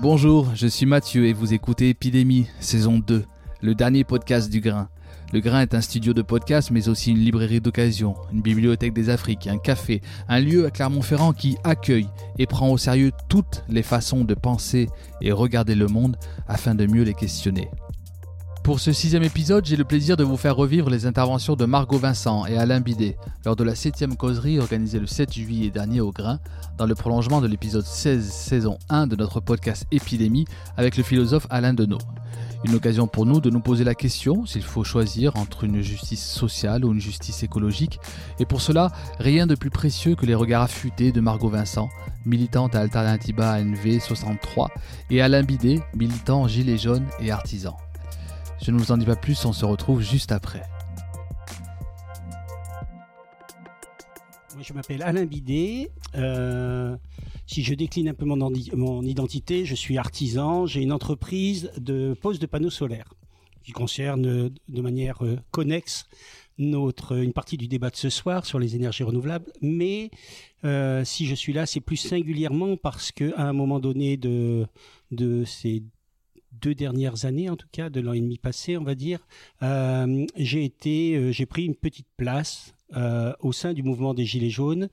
Bonjour, je suis Mathieu et vous écoutez Épidémie, saison 2, le dernier podcast du Grain. Le Grain est un studio de podcast, mais aussi une librairie d'occasion, une bibliothèque des Afriques, un café, un lieu à Clermont-Ferrand qui accueille et prend au sérieux toutes les façons de penser et regarder le monde afin de mieux les questionner. Pour ce sixième épisode, j'ai le plaisir de vous faire revivre les interventions de Margot Vincent et Alain Bidet lors de la septième causerie organisée le 7 juillet dernier au Grain, dans le prolongement de l'épisode 16 saison 1 de notre podcast Épidémie avec le philosophe Alain Deneau. Une occasion pour nous de nous poser la question s'il faut choisir entre une justice sociale ou une justice écologique. Et pour cela, rien de plus précieux que les regards affûtés de Margot Vincent, militante à Alternativa NV 63, et Alain Bidet, militant gilet jaune et artisan. Je ne vous en dis pas plus, on se retrouve juste après. je m'appelle Alain Bidet. Euh, si je décline un peu mon, identité, je suis artisan. J'ai une entreprise de pose de panneaux solaires qui concerne de manière euh, connexe notre, une partie du débat de ce soir sur les énergies renouvelables. Mais euh, si je suis là, c'est plus singulièrement parce qu'à un moment donné de, de ces deux dernières années, en tout cas de l'an et demi passé, on va dire, j'ai été, j'ai pris une petite place euh, au sein du mouvement des Gilets jaunes.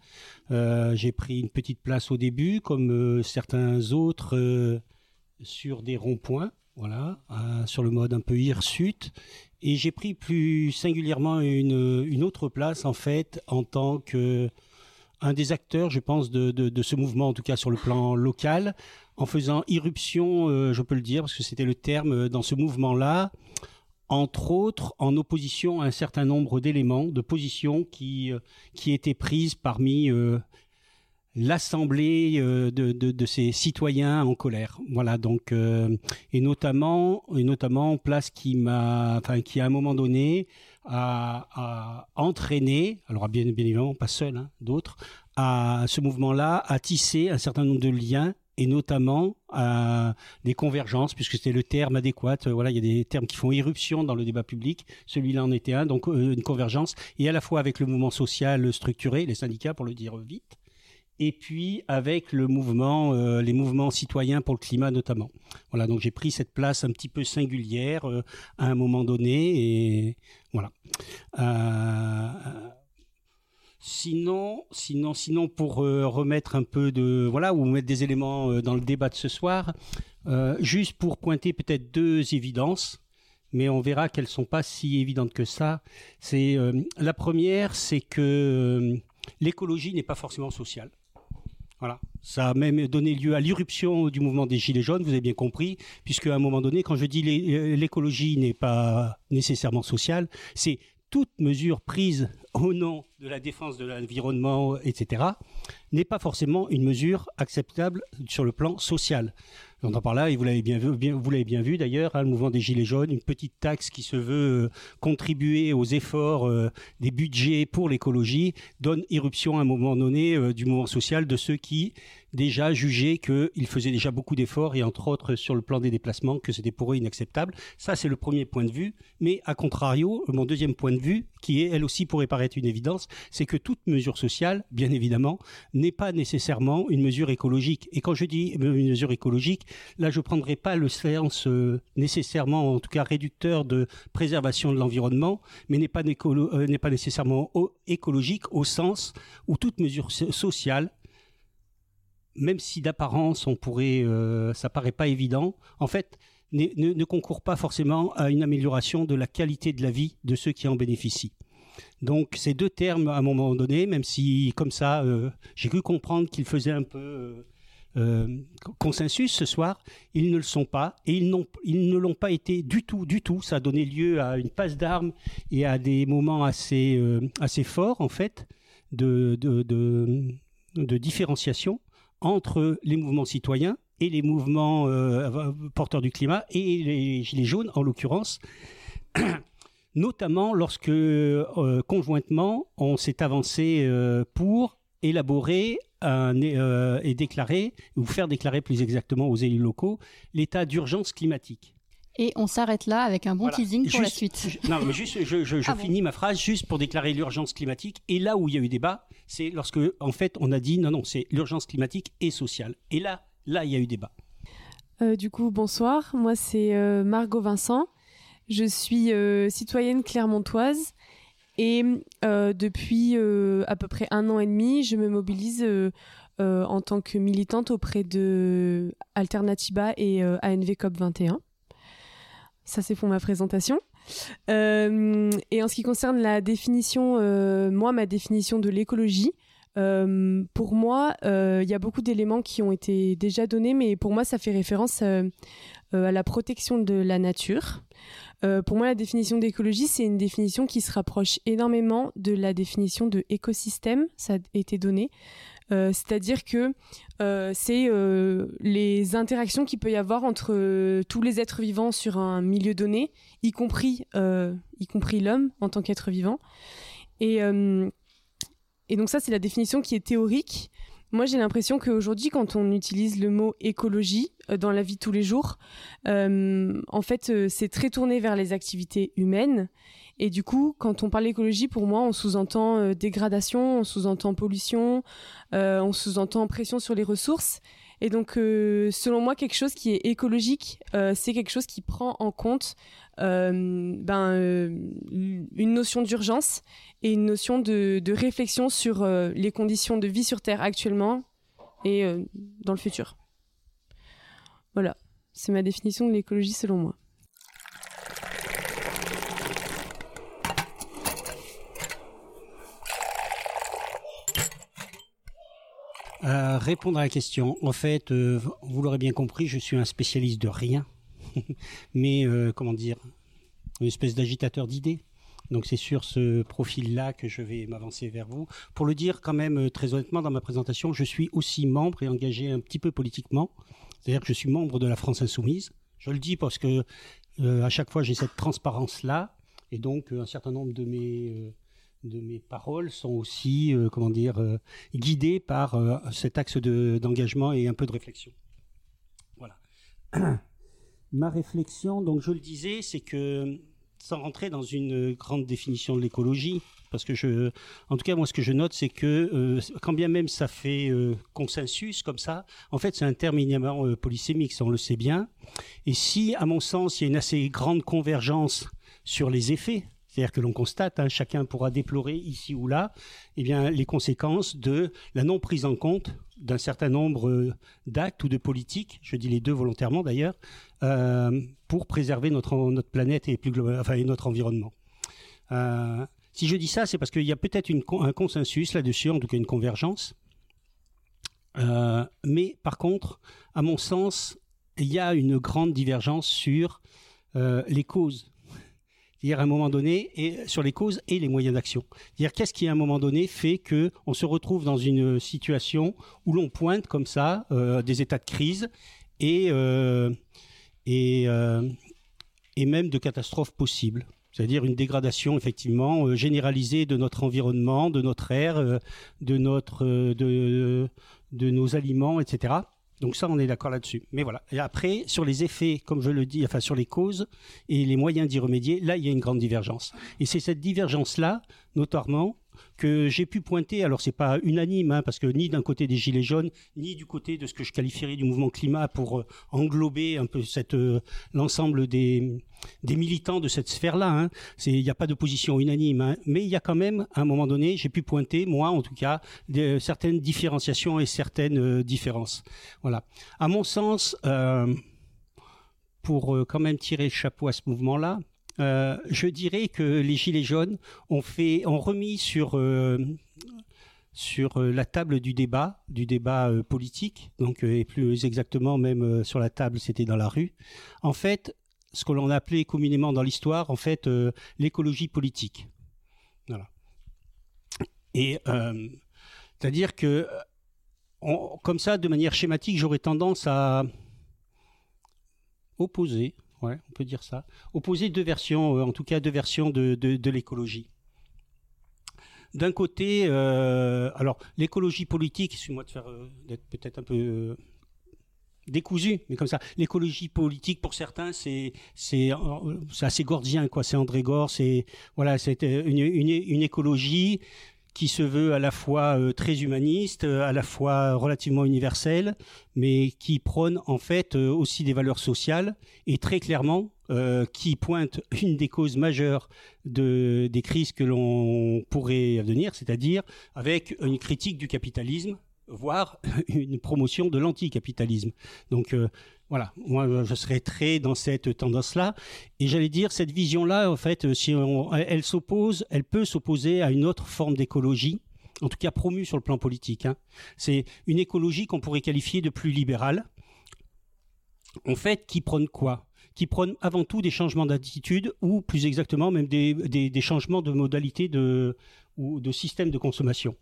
Euh, j'ai pris une petite place au début, comme euh, certains autres, sur des ronds-points, voilà, sur le mode un peu hirsute. Et j'ai pris plus singulièrement une, autre place, en fait, en tant que un des acteurs, je pense, de, ce mouvement, en tout cas sur le plan local, en faisant irruption, je peux le dire, parce que c'était le terme dans ce mouvement-là, entre autres en opposition à un certain nombre d'éléments, de positions qui, euh, qui étaient prises parmi euh, l'assemblée euh, de, ces citoyens en colère. Voilà donc et notamment et notamment place qui m'a qui à un moment donné a entraîné alors bien, évidemment pas seul hein, d'autres à ce mouvement-là a tissé un certain nombre de liens et notamment à des convergences, puisque c'était le terme adéquat. Euh, voilà, il y a des termes qui font irruption dans le débat public. Celui-là en était un, donc euh, une convergence, et à la fois avec le mouvement social structuré, les syndicats pour le dire vite, et puis avec euh, les mouvements citoyens pour le climat notamment. Voilà, donc j'ai pris cette place un petit peu singulière à un moment donné, voilà. Sinon, sinon, sinon, pour euh, remettre un peu de voilà ou mettre des éléments euh, dans le débat de ce soir, euh, juste pour pointer peut-être deux évidences, mais on verra qu'elles sont pas si évidentes que ça. C'est la première, c'est que l'écologie n'est pas forcément sociale. Voilà. Ça a même donné lieu à l'irruption du mouvement des Gilets jaunes, vous avez bien compris, puisque à un moment donné, quand je dis l'écologie n'est pas nécessairement sociale, c'est toute mesure prise au nom de la défense de l'environnement, etc., n'est pas forcément une mesure acceptable sur le plan social. J'entends par là, et vous l'avez bien vu, vous l'avez bien vu d'ailleurs, hein, le mouvement des Gilets jaunes, une petite taxe qui se veut euh, contribuer aux efforts euh, des budgets pour l'écologie, donne irruption à un moment donné euh, du mouvement social de ceux qui déjà jugé qu'il faisait déjà beaucoup d'efforts et entre autres sur le plan des déplacements que c'était pour eux inacceptable. Ça, c'est le premier point de vue. Mais à contrario, mon deuxième point de vue, qui est elle aussi pourrait paraître une évidence, c'est que toute mesure sociale, bien évidemment, n'est pas nécessairement une mesure écologique. Et quand je dis une mesure écologique, là, je ne prendrai pas le sens euh, nécessairement, en tout cas réducteur de préservation de l'environnement, mais n'est pas, euh, n'est pas nécessairement écologique au sens où toute mesure sociale même si d'apparence on pourrait, euh, ça paraît pas évident, en fait, ne, ne, concourt pas forcément à une amélioration de la qualité de la vie de ceux qui en bénéficient. Donc ces deux termes, à un moment donné, même si comme ça, euh, j'ai cru comprendre qu'ils faisaient un peu euh, consensus ce soir, ils ne le sont pas et ils, ils ne l'ont pas été du tout, du tout. Ça a donné lieu à une passe d'armes et à des moments assez, assez forts en fait de, de, de, de différenciation entre les mouvements citoyens et les mouvements euh, porteurs du climat et les gilets jaunes en l'occurrence, notamment lorsque euh, conjointement on s'est avancé euh, pour élaborer et déclarer, ou faire déclarer plus exactement aux élus locaux, l'état d'urgence climatique. Et on s'arrête là avec un bon teasing pour la suite. non, mais juste, je, ah finis ma phrase juste pour déclarer l'urgence climatique. Et là où il y a eu débat, c'est lorsque, en fait, on a dit non, non, c'est l'urgence climatique et sociale. Et là, là, il y a eu débat. du coup, bonsoir. Moi, c'est Margot Vincent. Je suis citoyenne clermontoise et depuis à peu près un an et demi, je me mobilise en tant que militante auprès de Alternativa et ANV COP 21. Ça, c'est pour ma présentation. Euh, et en ce qui concerne la définition, euh, moi, ma définition de l'écologie, euh, pour moi, il y a beaucoup d'éléments qui ont été déjà donnés, mais pour moi, ça fait référence à la protection de la nature. pour moi, la définition d'écologie, c'est une définition qui se rapproche énormément de la définition de écosystème, ça a été donné. Euh, c'est-à-dire que euh, c'est euh, les interactions qu'il peut y avoir entre tous les êtres vivants sur un milieu donné, y compris, compris l'homme en tant qu'être vivant. Et, et donc ça, c'est la définition qui est théorique. Moi, j'ai l'impression qu'aujourd'hui, quand on utilise le mot écologie dans la vie de tous les jours, en fait, c'est très tourné vers les activités humaines et du coup, quand on parle d'écologie, pour moi, on sous-entend euh, dégradation, on sous-entend pollution, euh, on sous-entend pression sur les ressources. Et donc, euh, selon moi, quelque chose qui est écologique, c'est quelque chose qui prend en compte ben, une notion d'urgence et une notion de réflexion sur les conditions de vie sur Terre actuellement et dans le futur. Voilà, c'est ma définition de l'écologie selon moi. Répondre à la question. En fait, euh, vous l'aurez bien compris, je suis un spécialiste de rien, mais euh, comment dire, une espèce d'agitateur d'idées. Donc c'est sur ce profil-là que je vais m'avancer vers vous. Pour le dire quand même euh, très honnêtement dans ma présentation, je suis aussi membre et engagé un petit peu politiquement. C'est-à-dire que je suis membre de la France Insoumise. Je le dis parce que à chaque fois j'ai cette transparence-là et donc un certain nombre de mes de mes paroles sont aussi, euh, comment dire, euh, guidées par euh, cet axe d'engagement et un peu de réflexion. Voilà. Ma réflexion, donc je le disais, c'est que sans rentrer dans une grande définition de l'écologie, parce que je, en tout cas moi ce que je note c'est que quand bien même ça fait consensus comme ça, en fait c'est un terme éminemment polysémique, ça on le sait bien. Et si à mon sens il y a une assez grande convergence sur les effets c'est-à-dire que l'on constate, hein, chacun pourra déplorer ici ou là, eh bien, les conséquences de la non prise en compte d'un certain nombre euh, d'actes ou de politiques, je dis les deux volontairement d'ailleurs, euh, pour préserver notre, notre planète et, plus enfin, notre environnement. Euh, si je dis ça, c'est parce qu'il y a peut-être un consensus là-dessus, en tout cas une convergence. mais par contre, à mon sens, il y a une grande divergence sur les causes c'est-à-dire à un moment donné, et sur les causes et les moyens d'action. C'est-à-dire qu'est-ce qui à un moment donné fait que on se retrouve dans une situation où l'on pointe comme ça euh, des états de crise et euh, et, euh, et même de catastrophes possibles. C'est-à-dire une dégradation effectivement généralisée de notre environnement, de notre air, de notre de, de nos aliments, etc. Donc ça, on est d'accord là-dessus. Mais voilà. Et après, sur les effets, comme je le dis, enfin sur les causes et les moyens d'y remédier, là, il y a une grande divergence. Et c'est cette divergence-là, notamment, que j'ai pu pointer. Alors c'est pas unanime, hein, parce que ni d'un côté des gilets jaunes, ni du côté de ce que je qualifierais du mouvement climat pour euh, englober un peu euh, l'ensemble des militants de cette sphère-là. Hein. Il n'y a pas de position unanime, hein. mais il y a quand même, à un moment donné, j'ai pu pointer, moi en tout cas, des, certaines différenciations et certaines euh, différences. Voilà. À mon sens, pour quand même tirer le chapeau à ce mouvement-là, euh, je dirais que les Gilets jaunes ont, fait, ont remis sur, euh, euh, la table du débat, du débat politique, donc, et plus exactement même sur la table, c'était dans la rue, en fait, ce que l'on appelait communément dans l'histoire, en fait, l'écologie politique. Voilà. Et c'est-à-dire que, comme ça, de manière schématique, j'aurais tendance à opposer Ouais, on peut dire ça. Opposer deux versions, euh, en tout cas deux versions de, l'écologie. D'un côté, euh, alors l'écologie politique, excuse-moi de euh, d'être peut-être un peu décousu, mais comme ça. L'écologie politique, pour certains, c'est c'est assez gordien, quoi. C'est André Gore, c'est voilà, une, écologie qui se veut à la fois euh, très humaniste, à la fois relativement universel, mais qui prône en fait aussi des valeurs sociales et très clairement qui pointe une des causes majeures de, des crises que l'on pourrait venir, c'est-à-dire avec une critique du capitalisme voire une promotion de l'anticapitalisme. Donc euh, voilà, moi je serais très dans cette tendance-là. Et j'allais dire, cette vision-là, en fait, si elle s'oppose, elle peut s'opposer à une autre forme d'écologie, en tout cas promue sur le plan politique. Hein. C'est une écologie qu'on pourrait qualifier de plus libérale. En fait, qui prône quoi? Qui prône avant tout des changements d'attitude ou plus exactement même des, changements de modalité de, ou de système de consommation.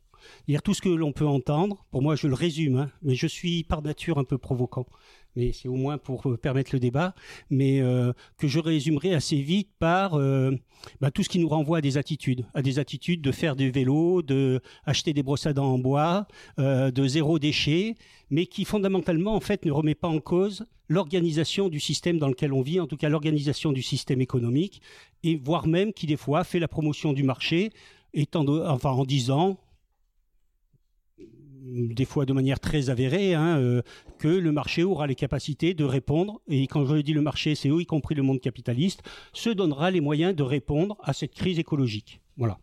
Dire tout ce que l'on peut entendre, pour moi je le résume, hein, mais je suis par nature un peu provoquant, mais c'est au moins pour euh, permettre le débat, mais euh, que je résumerai assez vite par euh, bah, tout ce qui nous renvoie à des attitudes, à des attitudes de faire du vélo, de acheter des brosses à dents en bois, de zéro déchet, mais qui fondamentalement en fait ne remet pas en cause l'organisation du système dans lequel on vit, en tout cas l'organisation du système économique, et voire même qui des fois fait la promotion du marché, en disant des fois de manière très avérée, hein, euh, que le marché aura les capacités de répondre, et quand je dis le marché, c'est eux, y compris le monde capitaliste, se donnera les moyens de répondre à cette crise écologique. Voilà.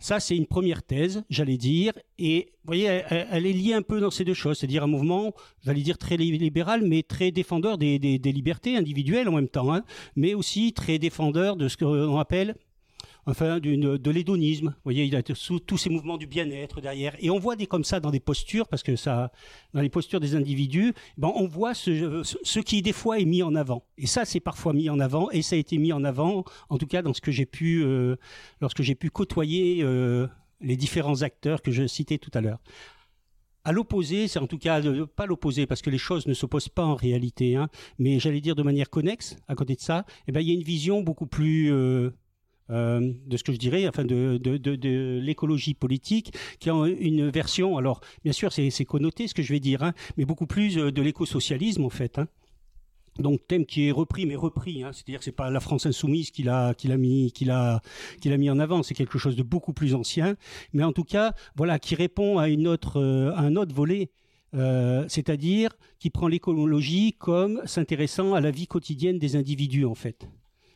Ça, c'est une première thèse, j'allais dire, et vous voyez, elle, est liée un peu dans ces deux choses, c'est-à-dire un mouvement, j'allais dire très libéral, mais très défendeur des, libertés individuelles en même temps, hein, mais aussi très défendeur de ce qu'on appelle enfin de l'hédonisme. Vous voyez, il a tous ces mouvements du bien-être derrière. Et on voit des comme ça dans des postures, parce que ça, dans les postures des individus, ben on voit ce, qui des fois est mis en avant. Et ça, c'est parfois mis en avant, et ça a été mis en avant, en tout cas dans ce que j'ai pu, euh, lorsque j'ai pu côtoyer euh, les différents acteurs que je citais tout à l'heure. À l'opposé, c'est en tout cas pas l'opposé parce que les choses ne s'opposent pas en réalité, hein, mais j'allais dire de manière connexe. À côté de ça, eh ben il y a une vision beaucoup plus euh, de ce que je dirais, enfin de, de, de, l'écologie politique, qui a une version, alors bien sûr c'est connoté ce que je vais dire, hein, mais beaucoup plus euh, de l'écosocialisme en fait. Hein. Donc thème qui est repris, mais repris, hein, c'est-à-dire que c'est pas la France insoumise qui l'a qui l'a mis qui l'a qui l'a mis en avant, c'est quelque chose de beaucoup plus ancien, mais en tout cas voilà qui répond à une autre euh, à un autre volet. c'est-à-dire qui prend l'écologie comme s'intéressant à la vie quotidienne des individus en fait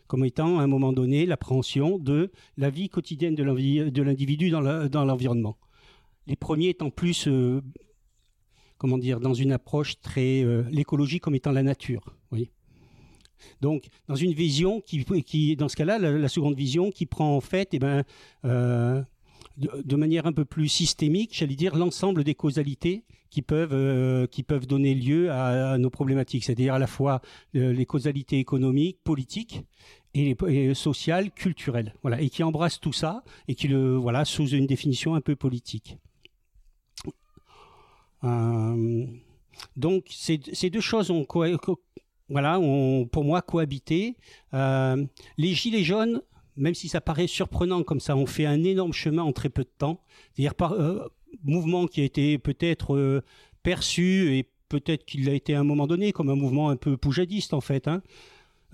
comme étant à un moment donné l'appréhension de la vie quotidienne de l'individu dans l'environnement. Les premiers étant plus, euh, comment dire, dans une approche très euh, l'écologie comme étant la nature. Donc, dans une vision qui, dans ce cas-là, la, seconde vision qui prend en fait, eh ben, euh, de, manière un peu plus systémique, j'allais dire l'ensemble des causalités qui peuvent qui peuvent donner lieu à nos problématiques, c'est-à-dire à la fois les causalités économiques, politiques, et, social, culturel, voilà, et qui embrasse tout ça et qui le voilà sous une définition un peu politique. Euh, donc ces, deux choses ont voilà, ont, pour moi cohabité. Euh, les gilets jaunes, même si ça paraît surprenant comme ça, ont fait un énorme chemin en très peu de temps. C'est-à-dire par euh, mouvement qui a été peut-être perçu et peut-être qu'il a été à un moment donné comme un mouvement un peu poujadiste en fait. Hein.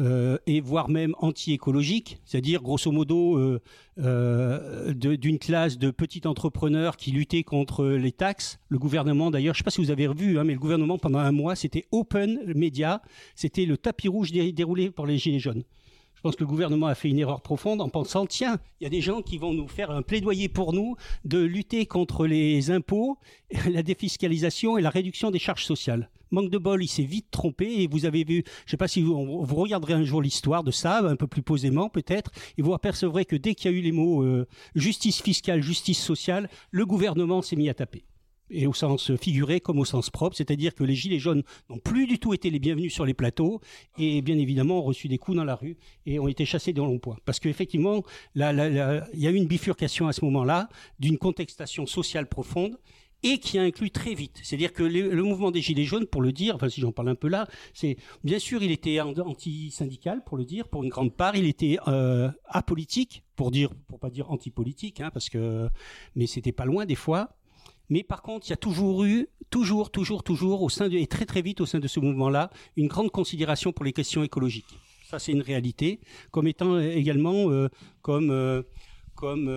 Euh, et voire même anti-écologique, c'est-à-dire grosso modo euh, euh, d'une classe de petits entrepreneurs qui luttaient contre les taxes. Le gouvernement, d'ailleurs, je ne sais pas si vous avez revu, hein, mais le gouvernement pendant un mois, c'était open media, c'était le tapis rouge déroulé pour les gilets jaunes. Je pense que le gouvernement a fait une erreur profonde en pensant tiens, il y a des gens qui vont nous faire un plaidoyer pour nous de lutter contre les impôts, la défiscalisation et la réduction des charges sociales. Manque de bol, il s'est vite trompé et vous avez vu, je ne sais pas si vous, regarderez un jour l'histoire de ça, un peu plus posément peut-être, et vous apercevrez que dès qu'il y a eu les mots euh, justice fiscale, justice sociale, le gouvernement s'est mis à taper et au sens figuré comme au sens propre, c'est-à-dire que les gilets jaunes n'ont plus du tout été les bienvenus sur les plateaux et bien évidemment ont reçu des coups dans la rue et ont été chassés dans l'emploi. Parce qu'effectivement, il y a eu une bifurcation à ce moment-là d'une contextation sociale profonde et qui a inclus très vite. C'est-à-dire que le, mouvement des Gilets jaunes, pour le dire, enfin si j'en parle un peu là, c'est bien sûr il était anti-syndical, pour le dire, pour une grande part, il était euh, apolitique, pour dire, pour pas dire anti-politique, hein, parce que, mais c'était pas loin des fois. Mais par contre, il y a toujours eu, toujours, toujours, toujours, au sein de, et très très vite au sein de ce mouvement-là, une grande considération pour les questions écologiques. Ça, c'est une réalité, comme étant également, euh, comme, euh, comme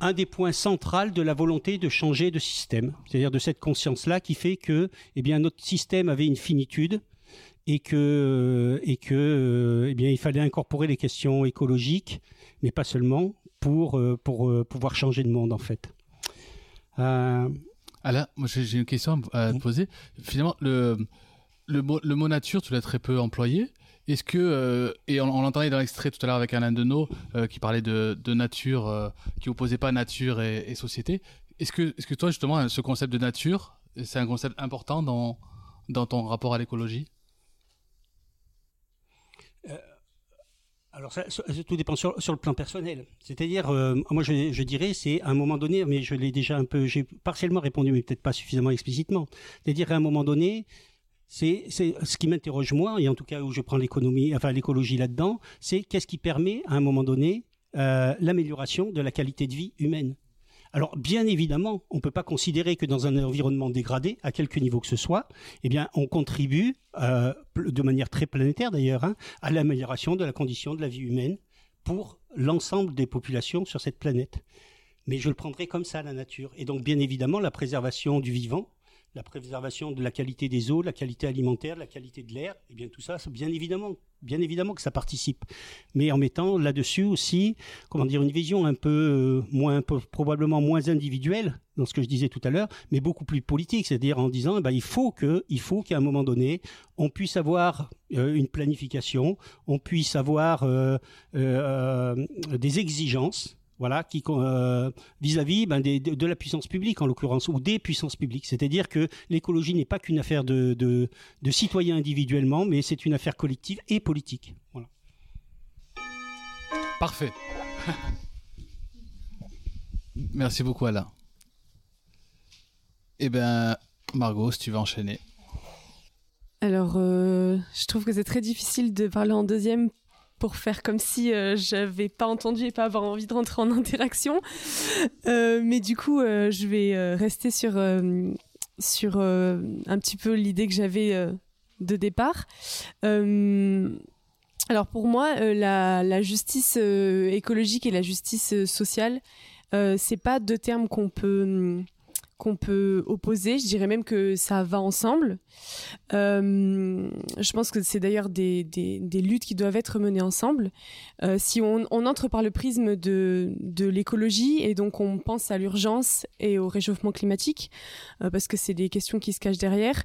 un des points centraux de la volonté de changer de système, c'est-à-dire de cette conscience-là qui fait que eh bien, notre système avait une finitude et que, et que eh bien, il fallait incorporer les questions écologiques, mais pas seulement, pour, pour pouvoir changer de monde en fait. Euh... Alain, moi j'ai une question à te poser. Finalement, le, le, mot, le mot nature, tu l'as très peu employé. Est-ce que, euh, et on, l'entendait dans l'extrait tout à l'heure avec Alain Deneau, euh, qui parlait de, de nature, euh, qui opposait pas nature et, société. Est-ce que, est-ce que toi, justement, ce concept de nature, c'est un concept important dans, dans ton rapport à l'écologie? Alors ça, tout dépend sur, le plan personnel. C'est-à-dire, moi je, je dirais, c'est à un moment donné, mais je l'ai déjà un peu, j'ai partiellement répondu, mais peut-être pas suffisamment explicitement. C'est-à-dire à un moment donné, c'est ce qui m'interroge moi, et en tout cas où je prends l'économie, enfin l'écologie là-dedans, c'est qu'est-ce qui permet à un moment donné euh, l'amélioration de la qualité de vie humaine. Alors bien évidemment, on ne peut pas considérer que dans un environnement dégradé, à quelque niveau que ce soit, eh on contribue euh, de manière très planétaire d'ailleurs hein, à l'amélioration de la condition de la vie humaine pour l'ensemble des populations sur cette planète. Mais je le prendrai comme ça la nature. Et donc bien évidemment la préservation du vivant, la préservation de la qualité des eaux, la qualité alimentaire, la qualité de l'air, et eh bien tout ça, bien évidemment, bien évidemment que ça participe. Mais en mettant là-dessus aussi, comment dire, une vision un peu euh, moins, probablement moins individuelle dans ce que je disais tout à l'heure, mais beaucoup plus politique, c'est-à-dire en disant, eh ben, il faut que, il faut qu'à un moment donné, on puisse avoir euh, une planification, on puisse avoir euh, des exigences voilà, qui euh, vis-à-vis ben, de, la puissance publique en l'occurrence ou des puissances publiques. C'est-à-dire que l'écologie n'est pas qu'une affaire de, de, citoyens individuellement, mais c'est une affaire collective et politique. Voilà. Parfait. Merci beaucoup Alain. Eh bien, Margot, si tu veux enchaîner. Alors, euh, je trouve que c'est très difficile de parler en deuxième pour faire comme si euh, j'avais pas entendu et pas avoir envie de rentrer en interaction. Euh, mais du coup, euh, je vais rester sur, sur un petit peu l'idée que j'avais de départ. alors pour moi, la, la, justice écologique et la justice sociale, c'est pas deux termes qu'on peut qu'on peut opposer. Je dirais même que ça va ensemble. Euh, je pense que c'est d'ailleurs des, des, luttes qui doivent être menées ensemble. Euh, si on, entre par le prisme de, de l'écologie et donc on pense à l'urgence et au réchauffement climatique, euh, parce que c'est des questions qui se cachent derrière,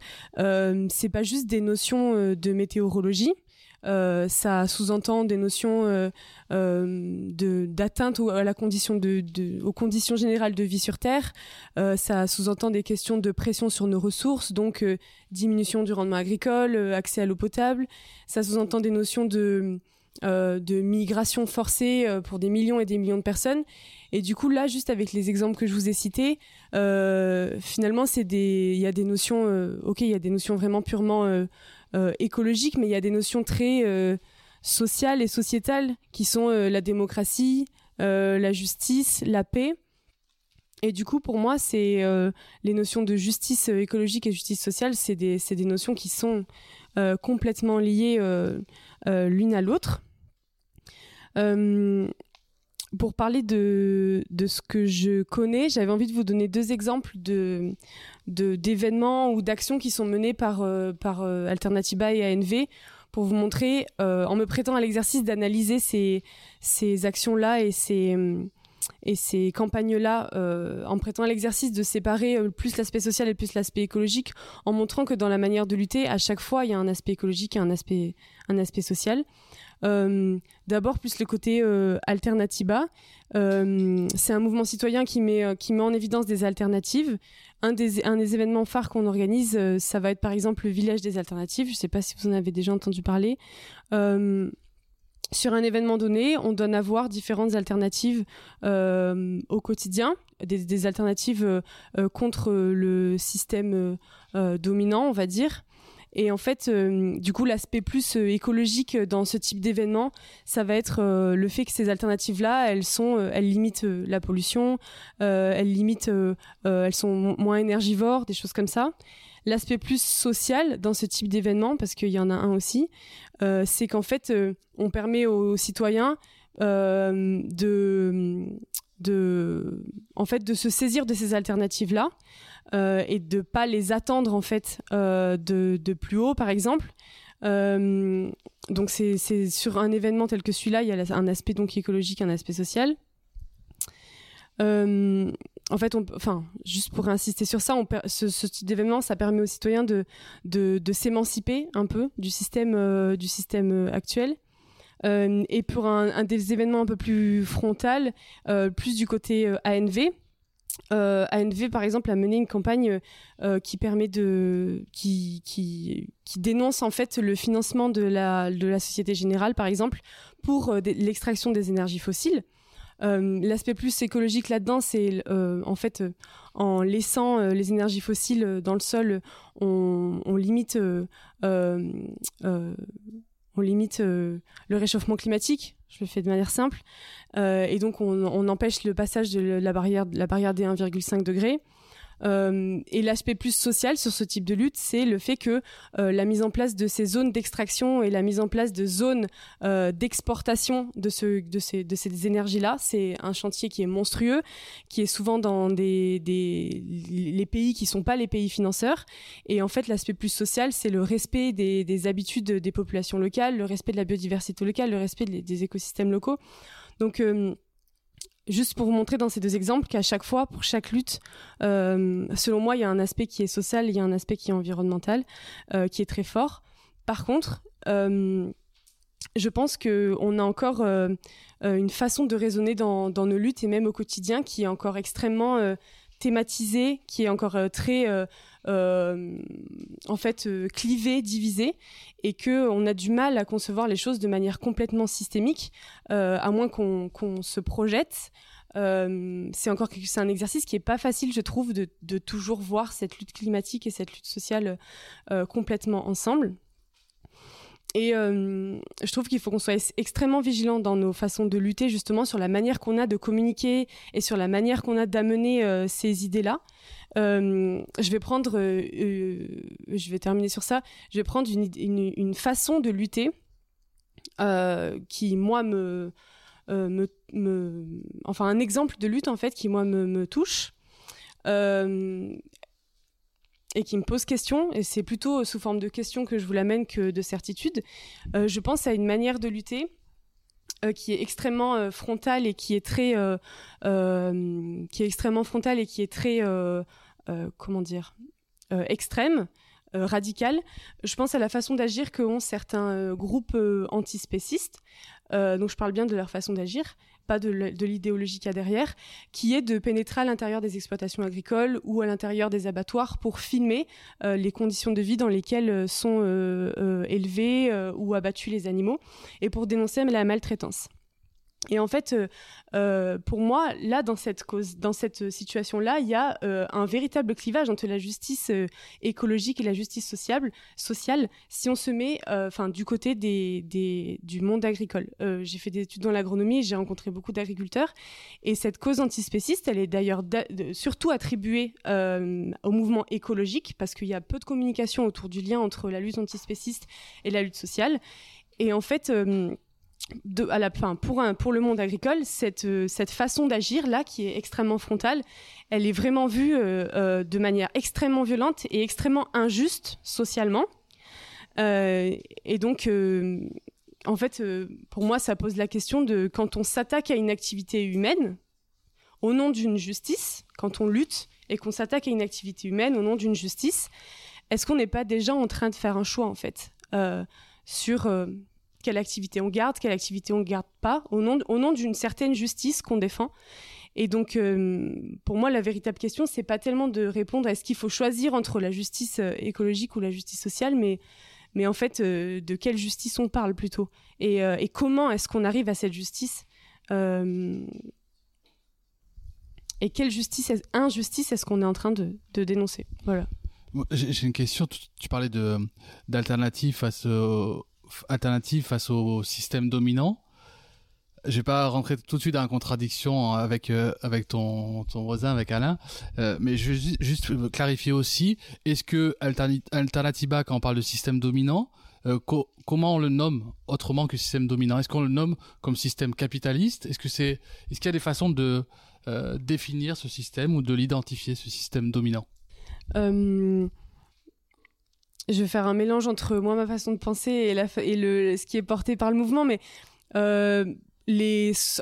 c'est pas juste des notions de météorologie. Euh, ça sous-entend des notions euh, euh, de d'atteinte à la condition de, de, aux conditions générales de vie sur Terre. ça sous-entend des questions de pression sur nos ressources, donc diminution du rendement agricole, accès à l'eau potable. Ça sous-entend des notions de de migration forcée pour des millions et des millions de personnes. Et du coup, là, juste avec les exemples que je vous ai cités, finalement, il y a des notions, ok, il y a des notions vraiment purement écologique, mais il y a des notions très euh, sociales et sociétales qui sont euh, la démocratie, la justice, la paix. Et du coup, pour moi, c'est les notions de justice écologique et justice sociale, c'est des, des, notions qui sont complètement liées l'une à l'autre. Pour parler de, de, ce que je connais, j'avais envie de vous donner deux exemples de, d'événements ou d'actions qui sont menées par, euh, par euh, et ANV pour vous montrer, euh, en me prêtant à l'exercice d'analyser ces, ces actions-là et ces, et ces campagnes-là, en prêtant à l'exercice de séparer plus l'aspect social et plus l'aspect écologique, en montrant que dans la manière de lutter, à chaque fois, il y a un aspect écologique et un aspect, un aspect social. D'abord, plus le côté Alternatiba. c'est un mouvement citoyen qui met, qui met en évidence des alternatives un des, un des événements phares qu'on organise, euh, ça va être par exemple le village des alternatives. Je ne sais pas si vous en avez déjà entendu parler. Euh, sur un événement donné, on donne à voir différentes alternatives euh, au quotidien, des alternatives contre le système dominant, on va dire. Et en fait, euh, du coup, l'aspect plus euh, écologique dans ce type d'événement, ça va être euh, le fait que ces alternatives-là, elles sont, elles limitent la pollution, elles limitent, elles sont moins énergivores, des choses comme ça. L'aspect plus social dans ce type d'événement, parce qu'il y en a un aussi, c'est qu'en fait, on permet aux citoyens de, de, en fait, de se saisir de ces alternatives-là et de pas les attendre en fait de, de, plus haut, par exemple. donc c'est sur un événement tel que celui-là, il y a un aspect donc écologique, un aspect social. Euh, en fait, enfin, juste pour insister sur ça, ce, type d'événement, ça permet aux citoyens de, de, de s'émanciper un peu du système, euh, du système euh, actuel. Euh, et pour un, des événements un peu plus frontal, plus du côté ANV, euh, ANV, par exemple, a mené une campagne euh, qui permet de, qui, dénonce en fait le financement de la, Société Générale, par exemple, pour euh, l'extraction des énergies fossiles. Euh, l'aspect plus écologique là-dedans, c'est euh, en fait euh, en laissant les énergies fossiles dans le sol, on limite le réchauffement climatique. Je le fais de manière simple, et donc on, on, empêche le passage de la barrière, la barrière des 1,5 degrés. Euh, et l'aspect plus social sur ce type de lutte, c'est le fait que euh, la mise en place de ces zones d'extraction et la mise en place de zones euh, d'exportation de, ce, de, ces, énergies-là, c'est un chantier qui est monstrueux, qui est souvent dans des, les pays qui sont pas les pays financeurs. Et en fait, l'aspect plus social, c'est le respect des habitudes des populations locales, le respect de la biodiversité locale, le respect des, écosystèmes locaux. Donc juste pour vous montrer dans ces deux exemples qu'à chaque fois, pour chaque lutte, euh, selon moi, il y a un aspect qui est social, il y a un aspect qui est environnemental, euh, qui est très fort. Par contre, euh, je pense qu'on a encore une façon de raisonner dans, dans, nos luttes et même au quotidien qui est encore extrêmement thématisée, qui est encore très en fait euh, clivé, divisé, et que on a du mal à concevoir les choses de manière complètement systémique, euh, à moins qu'on se projette. c'est encore c'est un exercice qui est pas facile, je trouve, de, toujours voir cette lutte climatique et cette lutte sociale complètement ensemble. Et euh, je trouve qu'il faut qu'on soit extrêmement vigilant dans nos façons de lutter justement sur la manière qu'on a de communiquer et sur la manière qu'on a d'amener euh, ces idées-là. Euh, je vais prendre, je vais terminer sur ça. Je vais prendre une, façon de lutter qui moi me, enfin un exemple de lutte en fait qui moi me touche et qui me pose question, et c'est plutôt sous forme de question que je vous l'amène que de certitude. Euh, je pense à une manière de lutter euh, qui est extrêmement euh, frontale et qui est très, qui est extrêmement frontale et qui est très, comment dire, extrême, radicale. Je pense à la façon d'agir qu'ont certains groupes antispécistes. donc je parle bien de leur façon d'agir pas de l'idéologie qu'il y a derrière, qui est de pénétrer à l'intérieur des exploitations agricoles ou à l'intérieur des abattoirs pour filmer euh, les conditions de vie dans lesquelles euh, sont euh, élevés ou abattus les animaux et pour dénoncer la maltraitance. Et en fait, euh, euh, pour moi, là, dans cette cause, dans cette situation-là, il y a euh, un véritable clivage entre la justice écologique et la justice sociable, sociale. Si on se met, enfin, du côté du monde agricole. j'ai fait des études dans l'agronomie, j'ai rencontré beaucoup d'agriculteurs, et cette cause antispéciste, elle est d'ailleurs surtout attribuée au mouvement écologique parce qu'il y a peu de communication autour du lien entre la lutte antispéciste et la lutte sociale. Et en fait pour, le monde agricole, cette, euh, cette façon d'agir là, qui est extrêmement frontale, elle est vraiment vue euh, euh, de manière extrêmement violente et extrêmement injuste socialement. et donc, en fait, pour moi, ça pose la question de quand on s'attaque à une activité humaine au nom d'une justice, quand on lutte et qu'on s'attaque à une activité humaine au nom d'une justice, est-ce qu'on n'est pas déjà en train de faire un choix en fait sur quelle activité on garde, quelle activité on ne garde pas, au nom, au nom d'une certaine justice qu'on défend. Et donc, euh, pour moi, la véritable question, c'est pas tellement de répondre à est-ce qu'il faut choisir entre la justice euh, écologique ou la justice sociale, mais, mais en fait, euh, de quelle justice on parle plutôt et, comment est-ce qu'on arrive à cette justice et quelle justice, injustice est-ce qu'on est en train de, dénoncer? Voilà. J'ai une question. Tu parlais de d'alternatives face au, alternative face au système dominant. je vais pas rentrer tout de suite dans la contradiction avec euh, avec ton, ton voisin avec Alain. Euh, mais je veux juste clarifier aussi est-ce que Alternativa quand on parle de système dominant euh, comment on le nomme autrement que système dominant? Est-ce qu'on le nomme comme système capitaliste? Est-ce que c'est est-ce qu'il y a des façons de définir ce système ou de l'identifier ce système dominant? Je vais faire un mélange entre moi ma façon de penser et, la et le ce qui est porté par le mouvement, mais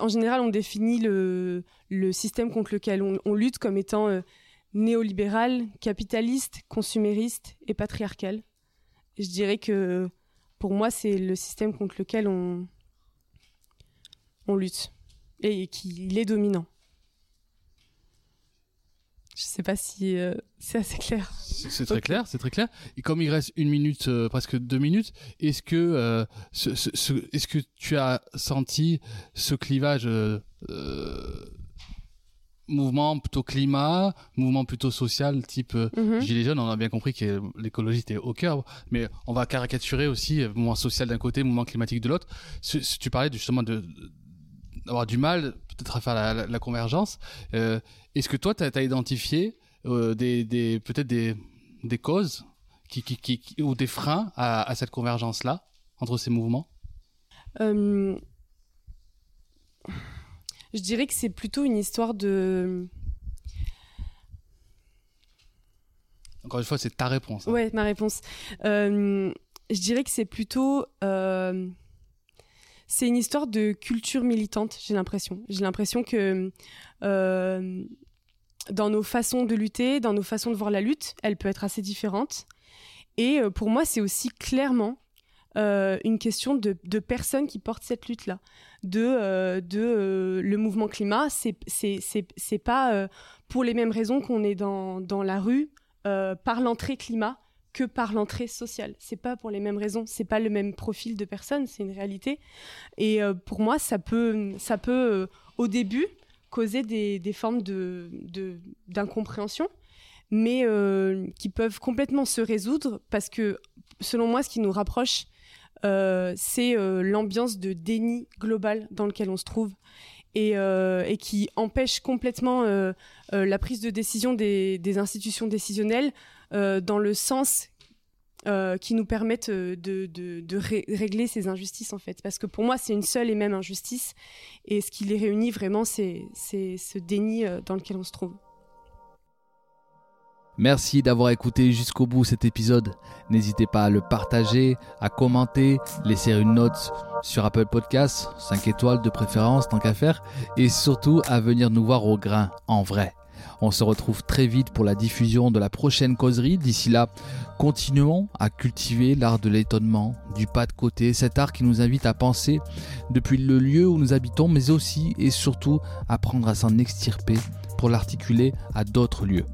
en général, on définit le, système contre lequel on, lutte comme étant euh, néolibéral, capitaliste, consumériste et patriarcal. je dirais que pour moi, c'est le système contre lequel on, on lutte et qu'il est dominant. Je sais pas si euh, c'est assez clair. C'est très clair, c'est très clair. Et comme il reste une minute, euh, presque deux minutes, est-ce que, euh, est-ce que tu as senti ce clivage mouvement plutôt climat, mouvement plutôt social, type mm gilet jaune, on a bien compris que l'écologie était au cœur, mais on va caricaturer aussi mouvement social d'un côté, mouvement climatique de l'autre. Tu parlais justement de d'avoir du mal peut-être à faire la, convergence. Euh, est-ce que toi, tu as, identifié euh, des, peut-être des, des, causes qui, qui, ou des freins à, cette convergence-là entre ces mouvements? Euh, Je dirais que c'est plutôt une histoire de... Encore une fois, c'est ta réponse. Hein. Ouais, ma réponse. je dirais que c'est plutôt c'est une histoire de culture militante, j'ai l'impression. J'ai l'impression que euh, dans nos façons de lutter, dans nos façons de voir la lutte, elle peut être assez différente. Et euh, pour moi, c'est aussi clairement euh, une question de, personnes qui portent cette lutte-là. De, de le mouvement climat, c'est pas pour les mêmes raisons qu'on est dans, dans la rue par l'entrée climat que par l'entrée sociale. C'est pas pour les mêmes raisons, c'est pas le même profil de personne, c'est une réalité. Et euh, pour moi, ça peut, ça peut euh, au début causer des, des formes de, d'incompréhension, mais euh, qui peuvent complètement se résoudre parce que, selon moi, ce qui nous rapproche, c'est l'ambiance de déni global dans lequel on se trouve. Et, qui empêche complètement la prise de décision des, institutions décisionnelles dans le sens euh, qui nous permettent euh, de, de, régler ces injustices en fait. Parce que pour moi, c'est une seule et même injustice. Et ce qui les réunit vraiment, c'est ce déni dans lequel on se trouve. Merci d'avoir écouté jusqu'au bout cet épisode. N'hésitez pas à le partager, à commenter, laisser une note sur Apple Podcasts, 5 étoiles de préférence tant qu'à faire, et surtout à venir nous voir au grain, en vrai. On se retrouve très vite pour la diffusion de la prochaine causerie. D'ici là, continuons à cultiver l'art de l'étonnement, du pas de côté, cet art qui nous invite à penser depuis le lieu où nous habitons, mais aussi et surtout apprendre à s'en extirper pour l'articuler à d'autres lieux.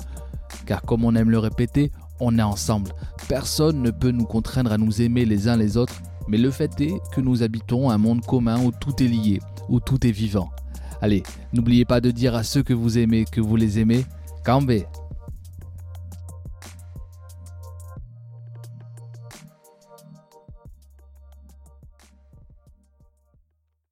Car comme on aime le répéter, on est ensemble. Personne ne peut nous contraindre à nous aimer les uns les autres, mais le fait est que nous habitons un monde commun où tout est lié, où tout est vivant. Allez, n'oubliez pas de dire à ceux que vous aimez que vous les aimez. Cambé